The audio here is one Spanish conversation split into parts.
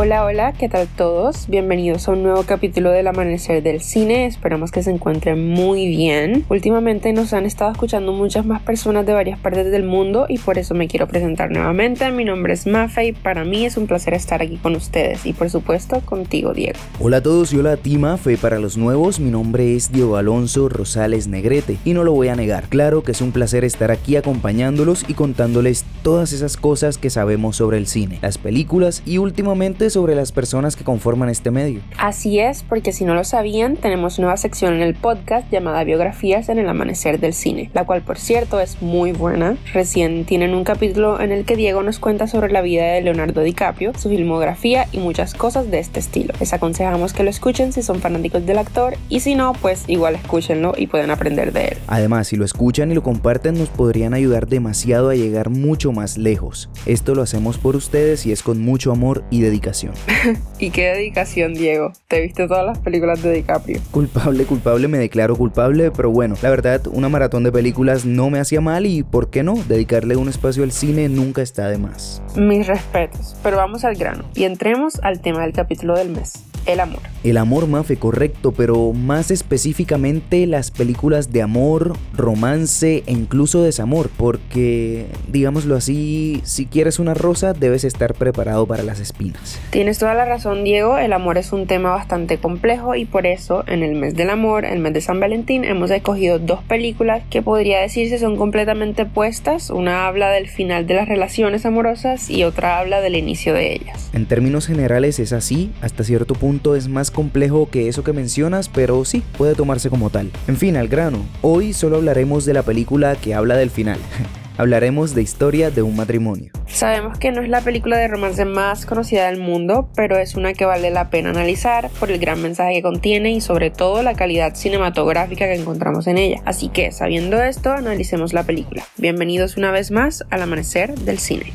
Hola, hola, ¿qué tal todos? Bienvenidos a un nuevo capítulo del Amanecer del Cine. Esperamos que se encuentren muy bien. Últimamente nos han estado escuchando muchas más personas de varias partes del mundo y por eso me quiero presentar nuevamente. Mi nombre es Mafe y para mí es un placer estar aquí con ustedes y por supuesto contigo, Diego. Hola a todos y hola a ti, Mafe. Para los nuevos, mi nombre es Diego Alonso Rosales Negrete y no lo voy a negar. Claro que es un placer estar aquí acompañándolos y contándoles todas esas cosas que sabemos sobre el cine, las películas y últimamente sobre las personas que conforman este medio. Así es, porque si no lo sabían, tenemos nueva sección en el podcast llamada Biografías en el Amanecer del Cine, la cual por cierto es muy buena. Recién tienen un capítulo en el que Diego nos cuenta sobre la vida de Leonardo DiCaprio, su filmografía y muchas cosas de este estilo. Les aconsejamos que lo escuchen si son fanáticos del actor y si no, pues igual escúchenlo y pueden aprender de él. Además, si lo escuchan y lo comparten, nos podrían ayudar demasiado a llegar mucho más lejos. Esto lo hacemos por ustedes y es con mucho amor y dedicación. y qué dedicación, Diego. Te viste todas las películas de DiCaprio. Culpable, culpable, me declaro culpable, pero bueno, la verdad, una maratón de películas no me hacía mal y, ¿por qué no? Dedicarle un espacio al cine nunca está de más. Mis respetos, pero vamos al grano y entremos al tema del capítulo del mes el amor. El amor, Mafe, correcto, pero más específicamente las películas de amor, romance e incluso desamor, porque, digámoslo así, si quieres una rosa debes estar preparado para las espinas. Tienes toda la razón, Diego, el amor es un tema bastante complejo y por eso en el mes del amor, el mes de San Valentín, hemos escogido dos películas que podría decirse son completamente opuestas. Una habla del final de las relaciones amorosas y otra habla del inicio de ellas. En términos generales es así, hasta cierto punto es más complejo que eso que mencionas, pero sí, puede tomarse como tal. En fin, al grano, hoy solo hablaremos de la película que habla del final. hablaremos de Historia de un matrimonio. Sabemos que no es la película de romance más conocida del mundo, pero es una que vale la pena analizar por el gran mensaje que contiene y sobre todo la calidad cinematográfica que encontramos en ella. Así que, sabiendo esto, analicemos la película. Bienvenidos una vez más al amanecer del cine.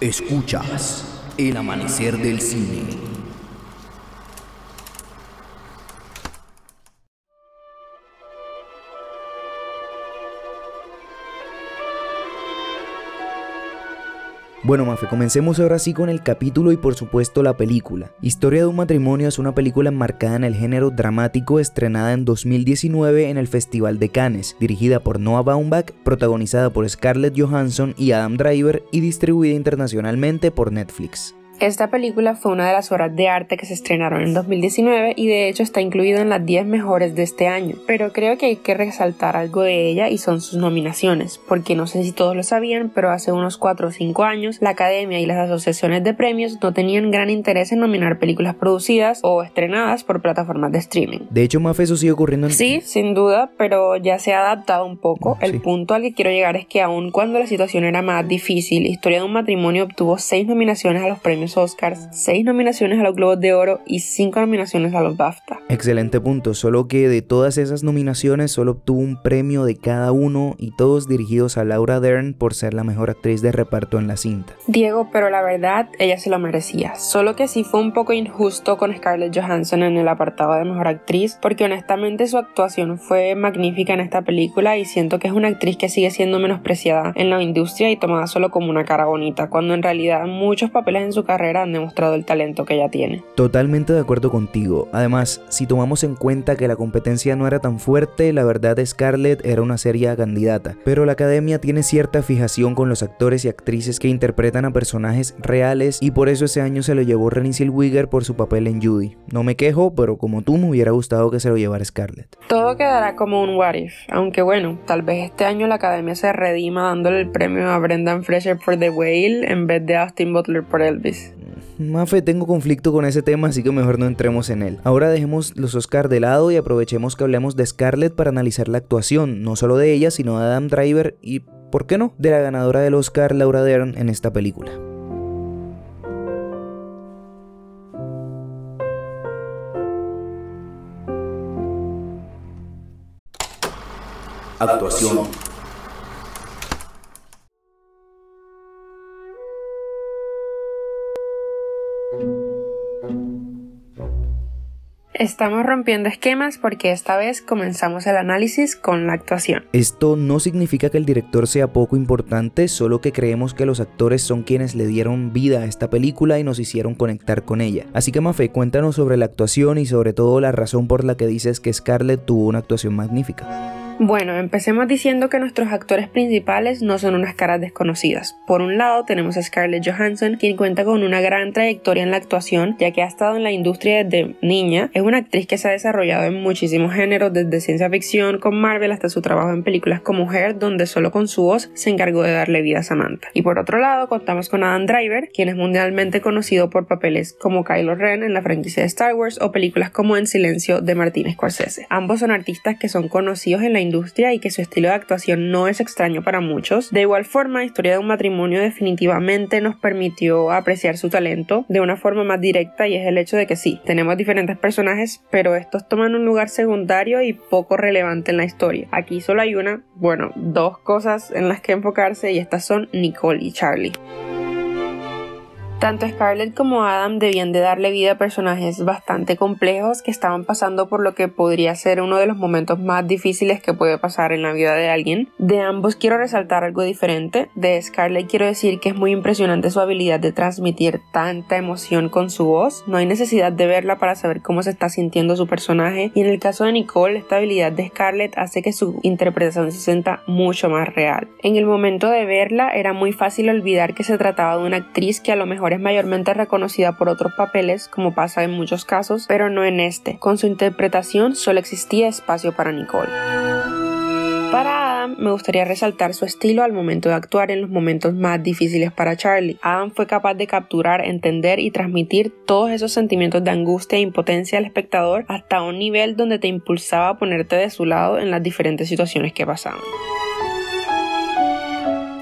Escuchas el amanecer del cine. Bueno, Mafe, comencemos ahora sí con el capítulo y por supuesto la película. Historia de un matrimonio es una película enmarcada en el género dramático estrenada en 2019 en el Festival de Cannes, dirigida por Noah Baumbach, protagonizada por Scarlett Johansson y Adam Driver y distribuida internacionalmente por Netflix. Esta película fue una de las obras de arte que se estrenaron en 2019 y de hecho está incluida en las 10 mejores de este año, pero creo que hay que resaltar algo de ella y son sus nominaciones, porque no sé si todos lo sabían, pero hace unos 4 o 5 años la academia y las asociaciones de premios no tenían gran interés en nominar películas producidas o estrenadas por plataformas de streaming. De hecho, Mafe, eso sigue ocurriendo en... Sí, sin duda, pero ya se ha adaptado un poco. El punto al que quiero llegar es que aun cuando la situación era más difícil, Historia de un matrimonio obtuvo 6 nominaciones a los premios Oscars, 6 nominaciones a los Globos de Oro y 5 nominaciones a los BAFTA. Excelente punto, solo que de todas esas nominaciones solo obtuvo un premio de cada uno y todos dirigidos a Laura Dern por ser la mejor actriz de reparto en la cinta. Diego, pero la verdad, ella se lo merecía, solo que sí fue un poco injusto con Scarlett Johansson en el apartado de mejor actriz, porque honestamente su actuación fue magnífica en esta película y siento que es una actriz que sigue siendo menospreciada en la industria y tomada solo como una cara bonita, cuando en realidad muchos papeles en su carrera han demostrado el talento que ella tiene. Totalmente de acuerdo contigo. Además, si tomamos en cuenta que la competencia no era tan fuerte, la verdad Scarlett era una seria candidata. Pero la academia tiene cierta fijación con los actores y actrices que interpretan a personajes reales y por eso ese año se lo llevó Renée Zellweger por su papel en Judy. No me quejo, pero como tú me hubiera gustado que se lo llevara Scarlett. Todo quedará como un what if, aunque bueno, tal vez este año la academia se redima dándole el premio a Brendan Fraser por The Whale en vez de Austin Butler por Elvis. Mafe, tengo conflicto con ese tema, así que mejor no entremos en él. Ahora dejemos los Oscar de lado y aprovechemos que hablemos de Scarlett para analizar la actuación, no solo de ella, sino de Adam Driver y, ¿por qué no?, de la ganadora del Oscar, Laura Dern, en esta película. Actuación. Estamos rompiendo esquemas porque esta vez comenzamos el análisis con la actuación. Esto no significa que el director sea poco importante, solo que creemos que los actores son quienes le dieron vida a esta película y nos hicieron conectar con ella. Así que Mafe, cuéntanos sobre la actuación y sobre todo la razón por la que dices que Scarlett tuvo una actuación magnífica. Bueno, empecemos diciendo que nuestros actores principales no son unas caras desconocidas. Por un lado tenemos a Scarlett Johansson, quien cuenta con una gran trayectoria en la actuación, ya que ha estado en la industria desde niña. Es una actriz que se ha desarrollado en muchísimos géneros, desde ciencia ficción con Marvel hasta su trabajo en películas como Her, donde solo con su voz se encargó de darle vida a Samantha. Y por otro lado contamos con Adam Driver, quien es mundialmente conocido por papeles como Kylo Ren en la franquicia de Star Wars o películas como En Silencio de Martin Scorsese. Ambos son artistas que son conocidos en la industria y que su estilo de actuación no es extraño para muchos. De igual forma, Historia de un matrimonio definitivamente nos permitió apreciar su talento de una forma más directa y es el hecho de que sí, tenemos diferentes personajes, pero estos toman un lugar secundario y poco relevante en la historia. Aquí solo hay una, bueno, dos cosas en las que enfocarse y estas son Nicole y Charlie. Tanto Scarlett como Adam debían de darle vida a personajes bastante complejos que estaban pasando por lo que podría ser uno de los momentos más difíciles que puede pasar en la vida de alguien. De ambos quiero resaltar algo diferente. De Scarlett quiero decir que es muy impresionante su habilidad de transmitir tanta emoción con su voz. No hay necesidad de verla para saber cómo se está sintiendo su personaje. Y en el caso de Nicole, esta habilidad de Scarlett hace que su interpretación se sienta mucho más real. En el momento de verla era muy fácil olvidar que se trataba de una actriz que a lo mejor es mayormente reconocida por otros papeles, como pasa en muchos casos, pero no en este. Con su interpretación solo existía espacio para Nicole. Para Adam me gustaría resaltar su estilo al momento de actuar en los momentos más difíciles para Charlie. Adam fue capaz de capturar, entender y transmitir todos esos sentimientos de angustia e impotencia al espectador hasta un nivel donde te impulsaba a ponerte de su lado en las diferentes situaciones que pasaban.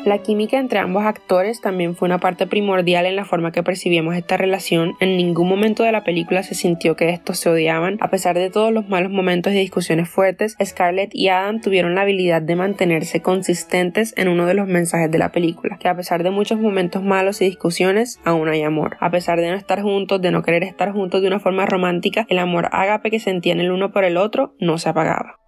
La química entre ambos actores también fue una parte primordial en la forma que percibíamos esta relación. En ningún momento de la película se sintió que estos se odiaban. A pesar de todos los malos momentos y discusiones fuertes, Scarlett y Adam tuvieron la habilidad de mantenerse consistentes en uno de los mensajes de la película, que a pesar de muchos momentos malos y discusiones, aún hay amor. A pesar de no estar juntos, de no querer estar juntos de una forma romántica, el amor ágape que sentían el uno por el otro no se apagaba.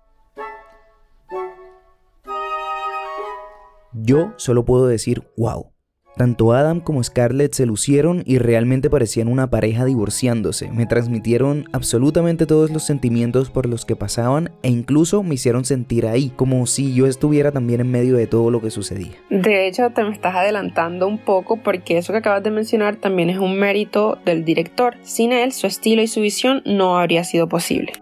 Yo solo puedo decir, wow. Tanto Adam como Scarlett se lucieron y realmente parecían una pareja divorciándose. Me transmitieron absolutamente todos los sentimientos por los que pasaban e incluso me hicieron sentir ahí, como si yo estuviera también en medio de todo lo que sucedía. De hecho, te me estás adelantando un poco porque eso que acabas de mencionar también es un mérito del director. Sin él, su estilo y su visión no habría sido posible.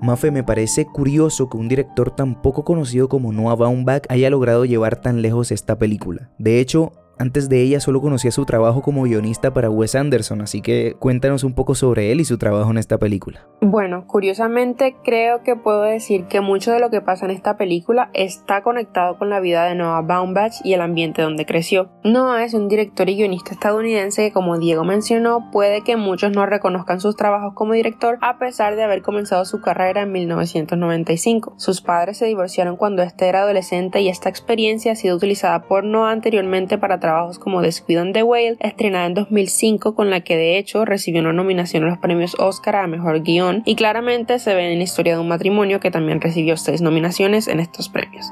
Mafe, me parece curioso que un director tan poco conocido como Noah Baumbach haya logrado llevar tan lejos esta película. De hecho, antes de ella solo conocía su trabajo como guionista para Wes Anderson, así que cuéntanos un poco sobre él y su trabajo en esta película. Bueno, curiosamente creo que puedo decir que mucho de lo que pasa en esta película está conectado con la vida de Noah Baumbach y el ambiente donde creció. Noah es un director y guionista estadounidense que como Diego mencionó puede que muchos no reconozcan sus trabajos como director a pesar de haber comenzado su carrera en 1995. Sus padres se divorciaron cuando este era adolescente y esta experiencia ha sido utilizada por Noah anteriormente para trabajos como Descuido on the Whale, estrenada en 2005 con la que de hecho recibió una nominación a los premios Oscar a Mejor Guión y claramente se ve en la historia de un matrimonio que también recibió seis nominaciones en estos premios.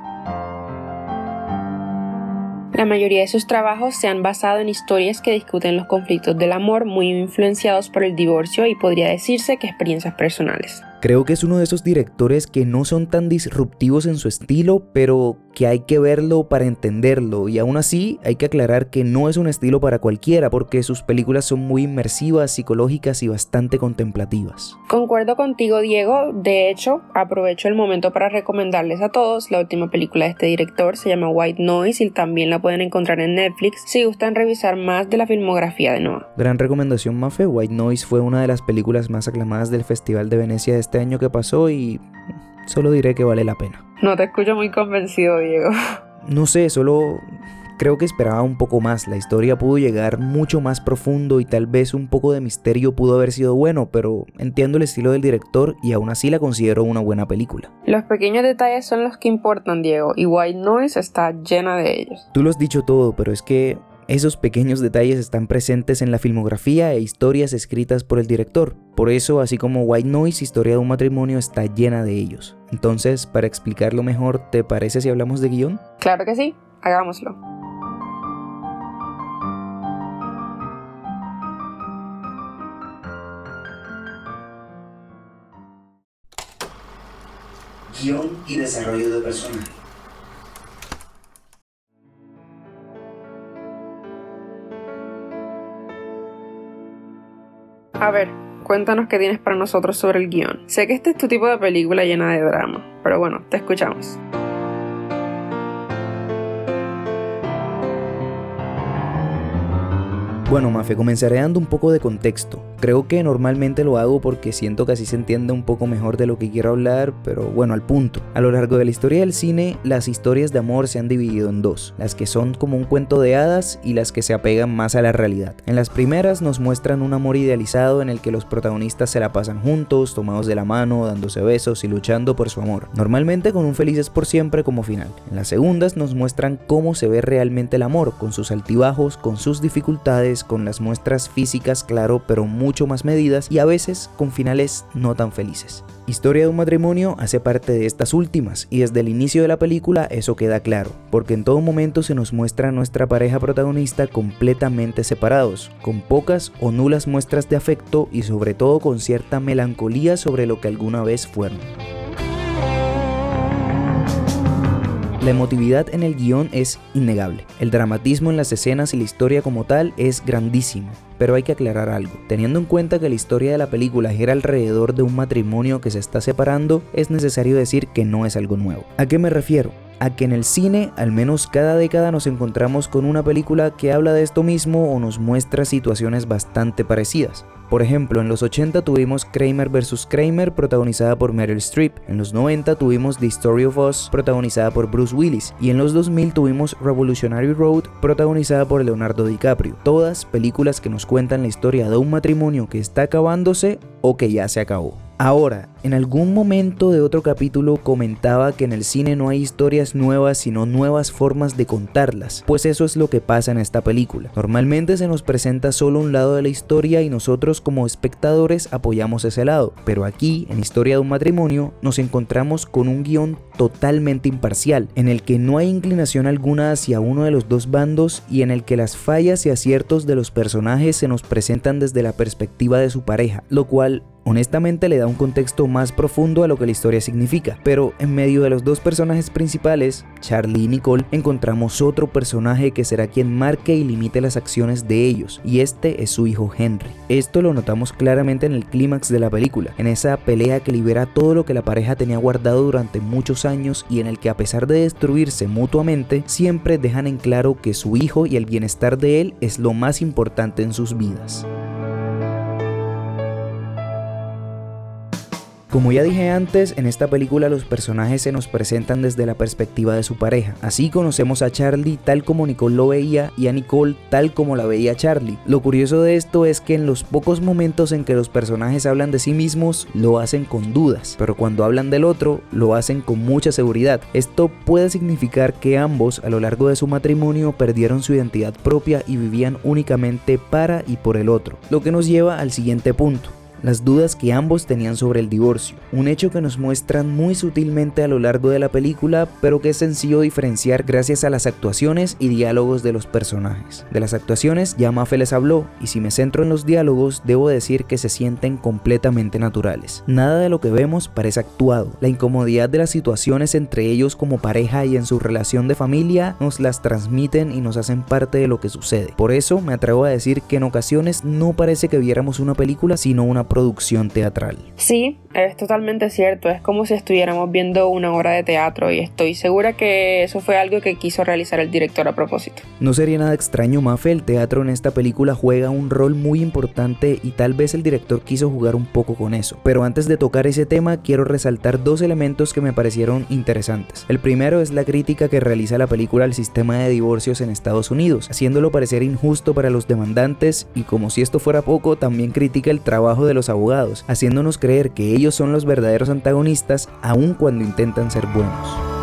La mayoría de sus trabajos se han basado en historias que discuten los conflictos del amor muy influenciados por el divorcio y podría decirse que experiencias personales. Creo que es uno de esos directores que no son tan disruptivos en su estilo, pero que hay que verlo para entenderlo. Y aún así hay que aclarar que no es un estilo para cualquiera, porque sus películas son muy inmersivas, psicológicas y bastante contemplativas. Concuerdo contigo, Diego. De hecho, aprovecho el momento para recomendarles a todos la última película de este director. Se llama White Noise y también la pueden encontrar en Netflix si gustan revisar más de la filmografía de Noah. Gran recomendación, Mafe. White Noise fue una de las películas más aclamadas del Festival de Venecia de este año que pasó y solo diré que vale la pena. No te escucho muy convencido, Diego. No sé, solo Creo que esperaba un poco más, la historia pudo llegar mucho más profundo y tal vez un poco de misterio pudo haber sido bueno, pero entiendo el estilo del director y aún así la considero una buena película. Los pequeños detalles son los que importan, Diego, y White Noise está llena de ellos. Tú lo has dicho todo, pero es que esos pequeños detalles están presentes en la filmografía e historias escritas por el director. Por eso, así como White Noise, Historia de un matrimonio está llena de ellos. Entonces, para explicarlo mejor, ¿te parece si hablamos de guion? Claro que sí, hagámoslo. Guión y desarrollo de personaje. A ver, cuéntanos qué tienes para nosotros sobre el guion. Sé que este es tu tipo de película llena de drama, pero bueno, te escuchamos. Bueno, Mafe, comenzaré dando un poco de contexto. Creo que normalmente lo hago porque siento que así se entiende un poco mejor de lo que quiero hablar, pero bueno, al punto. A lo largo de la historia del cine, las historias de amor se han dividido en dos, las que son como un cuento de hadas y las que se apegan más a la realidad. En las primeras nos muestran un amor idealizado en el que los protagonistas se la pasan juntos, tomados de la mano, dándose besos y luchando por su amor, normalmente con un felices por siempre como final. En las segundas nos muestran cómo se ve realmente el amor, con sus altibajos, con sus dificultades, con las muestras físicas, claro, pero mucho más medidas y a veces con finales no tan felices. Historia de un matrimonio hace parte de estas últimas y desde el inicio de la película eso queda claro, porque en todo momento se nos muestra a nuestra pareja protagonista completamente separados, con pocas o nulas muestras de afecto y sobre todo con cierta melancolía sobre lo que alguna vez fueron. La emotividad en el guion es innegable. El dramatismo en las escenas y la historia como tal es grandísimo. Pero hay que aclarar algo. Teniendo en cuenta que la historia de la película gira alrededor de un matrimonio que se está separando, es necesario decir que no es algo nuevo. ¿A qué me refiero? A que en el cine al menos cada década nos encontramos con una película que habla de esto mismo o nos muestra situaciones bastante parecidas. Por ejemplo, en los 80 tuvimos Kramer vs. Kramer protagonizada por Meryl Streep, en los 90 tuvimos The Story of Us protagonizada por Bruce Willis y en los 2000 tuvimos Revolutionary Road protagonizada por Leonardo DiCaprio. Todas películas que nos cuentan la historia de un matrimonio que está acabándose o que ya se acabó. Ahora, en algún momento de otro capítulo comentaba que en el cine no hay historias nuevas sino nuevas formas de contarlas, pues eso es lo que pasa en esta película. Normalmente se nos presenta solo un lado de la historia y nosotros como espectadores apoyamos ese lado, pero aquí, en Historia de un matrimonio, nos encontramos con un guion totalmente imparcial, en el que no hay inclinación alguna hacia uno de los dos bandos y en el que las fallas y aciertos de los personajes se nos presentan desde la perspectiva de su pareja, lo cual honestamente le da un contexto más profundo a lo que la historia significa. Pero en medio de los dos personajes principales, Charlie y Nicole, encontramos otro personaje que será quien marque y limite las acciones de ellos, y este es su hijo Henry. Esto lo notamos claramente en el clímax de la película, en esa pelea que libera todo lo que la pareja tenía guardado durante muchos años y en el que a pesar de destruirse mutuamente, siempre dejan en claro que su hijo y el bienestar de él es lo más importante en sus vidas. Como ya dije antes, en esta película los personajes se nos presentan desde la perspectiva de su pareja. Así conocemos a Charlie tal como Nicole lo veía y a Nicole tal como la veía Charlie. Lo curioso de esto es que en los pocos momentos en que los personajes hablan de sí mismos, lo hacen con dudas, pero cuando hablan del otro, lo hacen con mucha seguridad. Esto puede significar que ambos a lo largo de su matrimonio perdieron su identidad propia y vivían únicamente para y por el otro. Lo que nos lleva al siguiente punto las dudas que ambos tenían sobre el divorcio, un hecho que nos muestran muy sutilmente a lo largo de la película, pero que es sencillo diferenciar gracias a las actuaciones y diálogos de los personajes. De las actuaciones ya Mafe les habló, y si me centro en los diálogos, debo decir que se sienten completamente naturales. Nada de lo que vemos parece actuado. La incomodidad de las situaciones entre ellos como pareja y en su relación de familia nos las transmiten y nos hacen parte de lo que sucede. Por eso me atrevo a decir que en ocasiones no parece que viéramos una película, sino una producción teatral. Es totalmente cierto, es como si estuviéramos viendo una obra de teatro y estoy segura que eso fue algo que quiso realizar el director a propósito. No sería nada extraño, Mafe, el teatro en esta película juega un rol muy importante y tal vez el director quiso jugar un poco con eso. Pero antes de tocar ese tema, quiero resaltar dos elementos que me parecieron interesantes. El primero es la crítica que realiza la película al sistema de divorcios en Estados Unidos, haciéndolo parecer injusto para los demandantes y como si esto fuera poco, también critica el trabajo de los abogados, haciéndonos creer que ellos son los verdaderos antagonistas aun cuando intentan ser buenos.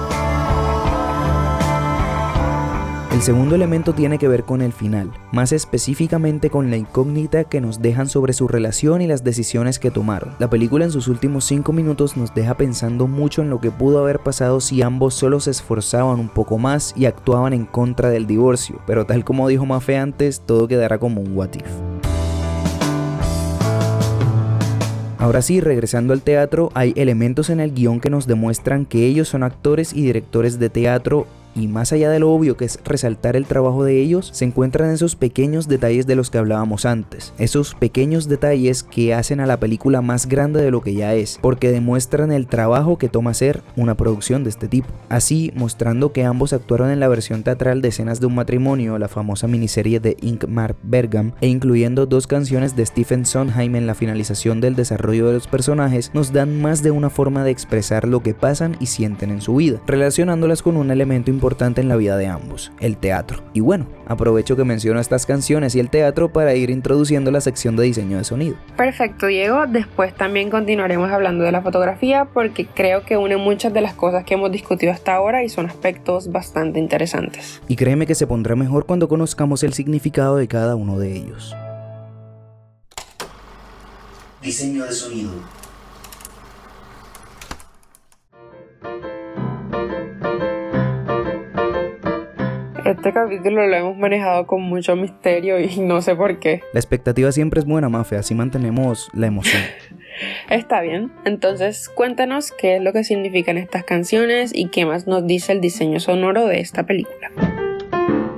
El segundo elemento tiene que ver con el final, más específicamente con la incógnita que nos dejan sobre su relación y las decisiones que tomaron. La película en sus últimos 5 minutos nos deja pensando mucho en lo que pudo haber pasado si ambos solo se esforzaban un poco más y actuaban en contra del divorcio, pero tal como dijo Mafe antes, todo quedará como un what if. Ahora sí, regresando al teatro, hay elementos en el guion que nos demuestran que ellos son actores y directores de teatro y más allá de lo obvio que es resaltar el trabajo de ellos, se encuentran esos pequeños detalles de los que hablábamos antes. Esos pequeños detalles que hacen a la película más grande de lo que ya es, porque demuestran el trabajo que toma hacer una producción de este tipo. Así, mostrando que ambos actuaron en la versión teatral de escenas de un matrimonio, la famosa miniserie de Ingmar Bergam, e incluyendo dos canciones de Stephen Sondheim en la finalización del desarrollo de los personajes, nos dan más de una forma de expresar lo que pasan y sienten en su vida, relacionándolas con un elemento importante importante en la vida de ambos, el teatro. Y bueno, aprovecho que menciono estas canciones y el teatro para ir introduciendo la sección de diseño de sonido. Perfecto, Diego. Después también continuaremos hablando de la fotografía porque creo que une muchas de las cosas que hemos discutido hasta ahora y son aspectos bastante interesantes. Y créeme que se pondrá mejor cuando conozcamos el significado de cada uno de ellos. Diseño de sonido. Este capítulo lo hemos manejado con mucho misterio y no sé por qué. La expectativa siempre es buena, Mafe, así mantenemos la emoción. Está bien, entonces cuéntanos qué es lo que significan estas canciones y qué más nos dice el diseño sonoro de esta película.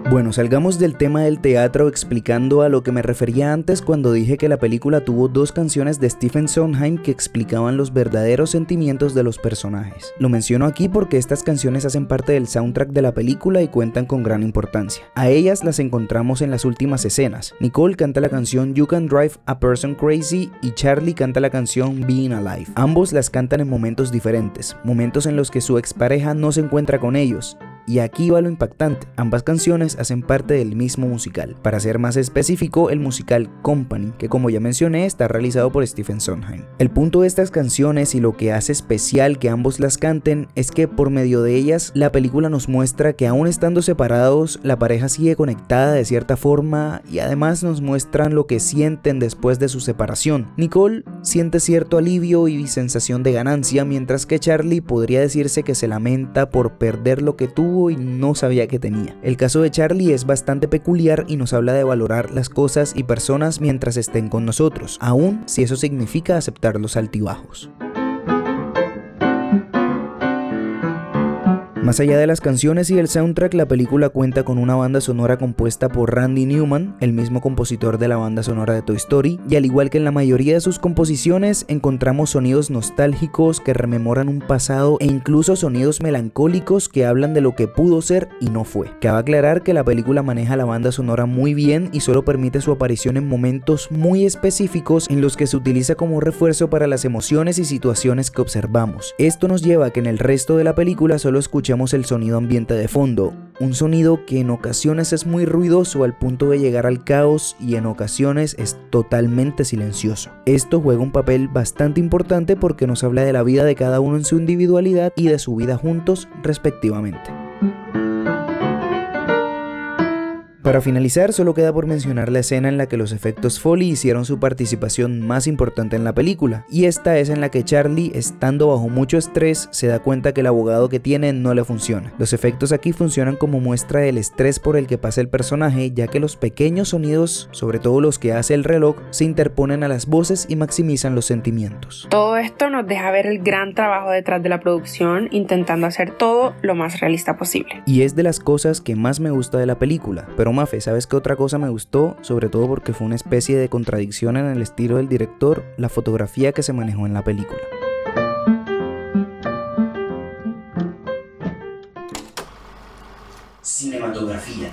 Bueno, salgamos del tema del teatro explicando a lo que me refería antes cuando dije que la película tuvo dos canciones de Stephen Sondheim que explicaban los verdaderos sentimientos de los personajes. Lo menciono aquí porque estas canciones hacen parte del soundtrack de la película y cuentan con gran importancia. A ellas las encontramos en las últimas escenas. Nicole canta la canción You Can Drive a Person Crazy y Charlie canta la canción Being Alive. Ambos las cantan en momentos diferentes, momentos en los que su expareja no se encuentra con ellos y aquí va lo impactante, ambas canciones hacen parte del mismo musical. Para ser más específico, el musical Company, que como ya mencioné está realizado por Stephen Sondheim. El punto de estas canciones y lo que hace especial que ambos las canten es que por medio de ellas la película nos muestra que aún estando separados, la pareja sigue conectada de cierta forma y además nos muestran lo que sienten después de su separación. Nicole siente cierto alivio y sensación de ganancia, mientras que Charlie podría decirse que se lamenta por perder lo que tuvo y no sabía que tenía. El caso de Charlie es bastante peculiar y nos habla de valorar las cosas y personas mientras estén con nosotros, aun si eso significa aceptar los altibajos. Más allá de las canciones y el soundtrack, la película cuenta con una banda sonora compuesta por Randy Newman, el mismo compositor de la banda sonora de Toy Story, y al igual que en la mayoría de sus composiciones, encontramos sonidos nostálgicos que rememoran un pasado e incluso sonidos melancólicos que hablan de lo que pudo ser y no fue. Cabe aclarar que la película maneja la banda sonora muy bien y solo permite su aparición en momentos muy específicos en los que se utiliza como refuerzo para las emociones y situaciones que observamos. Esto nos lleva a que en el resto de la película solo el sonido ambiente de fondo, un sonido que en ocasiones es muy ruidoso al punto de llegar al caos y en ocasiones es totalmente silencioso. Esto juega un papel bastante importante porque nos habla de la vida de cada uno en su individualidad y de su vida juntos respectivamente. Para finalizar, solo queda por mencionar la escena en la que los efectos Foley hicieron su participación más importante en la película, y esta es en la que Charlie, estando bajo mucho estrés, se da cuenta que el abogado que tiene no le funciona. Los efectos aquí funcionan como muestra del estrés por el que pasa el personaje, ya que los pequeños sonidos, sobre todo los que hace el reloj, se interponen a las voces y maximizan los sentimientos. Todo esto nos deja ver el gran trabajo detrás de la producción, intentando hacer todo lo más realista posible. Y es de las cosas que más me gusta de la película, pero Mafe, ¿sabes qué otra cosa me gustó? Sobre todo porque fue una especie de contradicción en el estilo del director, la fotografía que se manejó en la película. Cinematografía.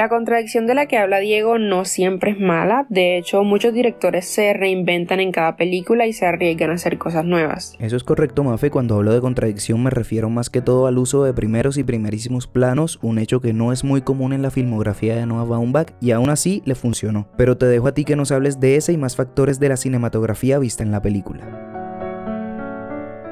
La contradicción de la que habla Diego no siempre es mala, de hecho muchos directores se reinventan en cada película y se arriesgan a hacer cosas nuevas. Eso es correcto, Mafe, cuando hablo de contradicción me refiero más que todo al uso de primeros y primerísimos planos, un hecho que no es muy común en la filmografía de Noah Baumbach y aún así le funcionó. Pero te dejo a ti que nos hables de ese y más factores de la cinematografía vista en la película.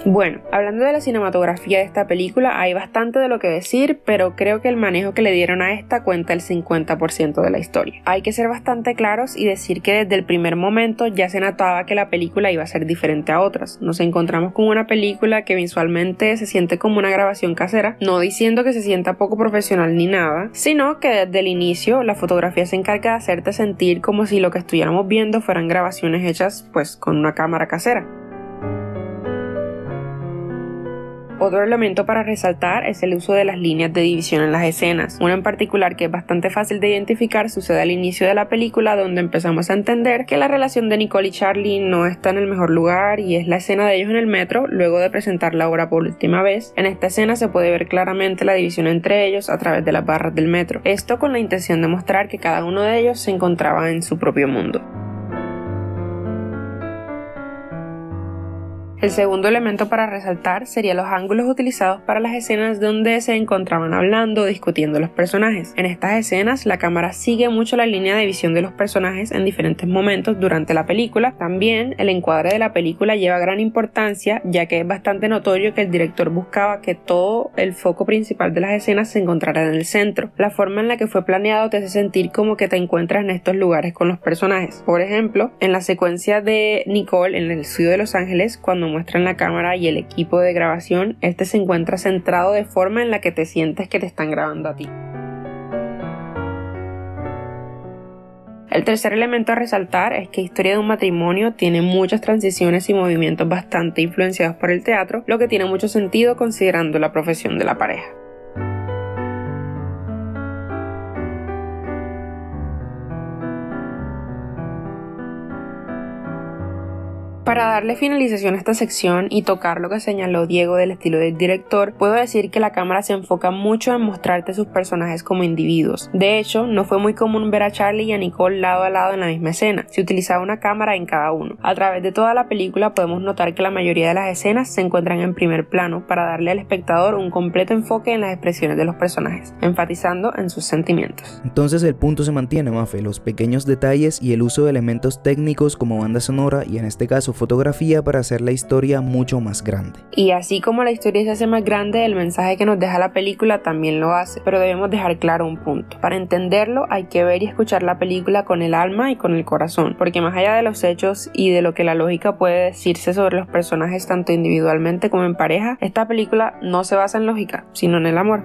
Bueno, hablando de la cinematografía de esta película, hay bastante de lo que decir, pero creo que el manejo que le dieron a esta cuenta el 50% de la historia. Hay que ser bastante claros y decir que desde el primer momento ya se notaba que la película iba a ser diferente a otras. Nos encontramos con una película que visualmente se siente como una grabación casera, no diciendo que se sienta poco profesional ni nada, sino que desde el inicio la fotografía se encarga de hacerte sentir como si lo que estuviéramos viendo fueran grabaciones hechas pues con una cámara casera. Otro elemento para resaltar es el uso de las líneas de división en las escenas. Una en particular que es bastante fácil de identificar sucede al inicio de la película donde empezamos a entender que la relación de Nicole y Charlie no está en el mejor lugar y es la escena de ellos en el metro luego de presentar la obra por última vez. En esta escena se puede ver claramente la división entre ellos a través de las barras del metro. Esto con la intención de mostrar que cada uno de ellos se encontraba en su propio mundo. El segundo elemento para resaltar sería los ángulos utilizados para las escenas donde se encontraban hablando o discutiendo los personajes. En estas escenas la cámara sigue mucho la línea de visión de los personajes en diferentes momentos durante la película. También el encuadre de la película lleva gran importancia ya que es bastante notorio que el director buscaba que todo el foco principal de las escenas se encontrara en el centro. La forma en la que fue planeado te hace sentir como que te encuentras en estos lugares con los personajes. Por ejemplo, en la secuencia de Nicole en el estudio de Los Ángeles cuando muestran la cámara y el equipo de grabación, este se encuentra centrado de forma en la que te sientes que te están grabando a ti. El tercer elemento a resaltar es que Historia de un matrimonio tiene muchas transiciones y movimientos bastante influenciados por el teatro, lo que tiene mucho sentido considerando la profesión de la pareja. Para darle finalización a esta sección y tocar lo que señaló Diego del estilo del director, puedo decir que la cámara se enfoca mucho en mostrarte sus personajes como individuos. De hecho, no fue muy común ver a Charlie y a Nicole lado a lado en la misma escena, se utilizaba una cámara en cada uno. A través de toda la película podemos notar que la mayoría de las escenas se encuentran en primer plano para darle al espectador un completo enfoque en las expresiones de los personajes, enfatizando en sus sentimientos. Entonces el punto se mantiene, Mafe, los pequeños detalles y el uso de elementos técnicos como banda sonora y en este caso fotografía para hacer la historia mucho más grande. Y así como la historia se hace más grande, el mensaje que nos deja la película también lo hace, pero debemos dejar claro un punto. Para entenderlo hay que ver y escuchar la película con el alma y con el corazón, porque más allá de los hechos y de lo que la lógica puede decirse sobre los personajes tanto individualmente como en pareja, esta película no se basa en lógica, sino en el amor.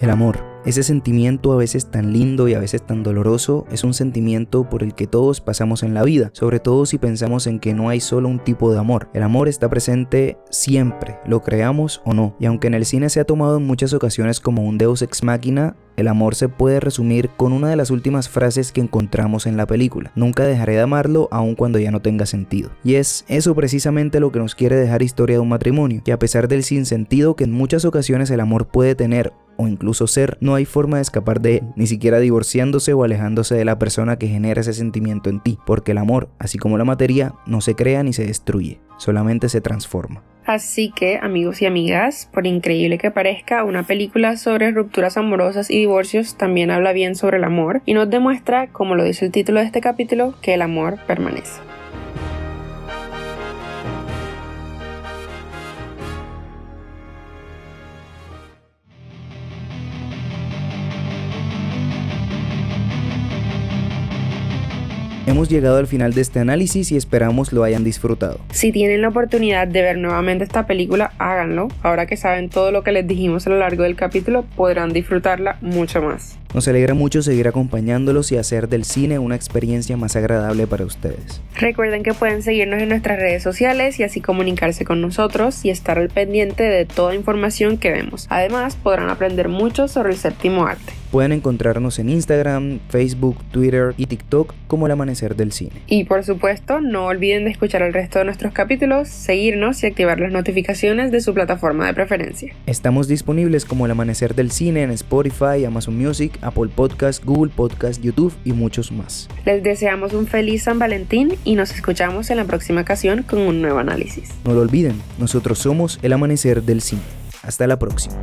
El amor ese sentimiento a veces tan lindo y a veces tan doloroso es un sentimiento por el que todos pasamos en la vida, sobre todo si pensamos en que no hay solo un tipo de amor. El amor está presente siempre, lo creamos o no, y aunque en el cine se ha tomado en muchas ocasiones como un deus ex machina, el amor se puede resumir con una de las últimas frases que encontramos en la película. Nunca dejaré de amarlo aun cuando ya no tenga sentido. Y es eso precisamente lo que nos quiere dejar historia de un matrimonio, que a pesar del sinsentido que en muchas ocasiones el amor puede tener o incluso ser, no hay forma de escapar de él, ni siquiera divorciándose o alejándose de la persona que genera ese sentimiento en ti, porque el amor, así como la materia, no se crea ni se destruye, solamente se transforma. Así que, amigos y amigas, por increíble que parezca, una película sobre rupturas amorosas y divorcios también habla bien sobre el amor y nos demuestra, como lo dice el título de este capítulo, que el amor permanece. Hemos llegado al final de este análisis y esperamos lo hayan disfrutado. Si tienen la oportunidad de ver nuevamente esta película, háganlo. Ahora que saben todo lo que les dijimos a lo largo del capítulo, podrán disfrutarla mucho más. Nos alegra mucho seguir acompañándolos y hacer del cine una experiencia más agradable para ustedes. Recuerden que pueden seguirnos en nuestras redes sociales y así comunicarse con nosotros y estar al pendiente de toda información que vemos. Además, podrán aprender mucho sobre el séptimo arte. Pueden encontrarnos en Instagram, Facebook, Twitter y TikTok como El Amanecer del Cine. Y por supuesto, no olviden de escuchar el resto de nuestros capítulos, seguirnos y activar las notificaciones de su plataforma de preferencia. Estamos disponibles como El Amanecer del Cine en Spotify, Amazon Music, Apple Podcast, Google Podcast, YouTube y muchos más. Les deseamos un feliz San Valentín y nos escuchamos en la próxima ocasión con un nuevo análisis. No lo olviden, nosotros somos El Amanecer del Cine. Hasta la próxima.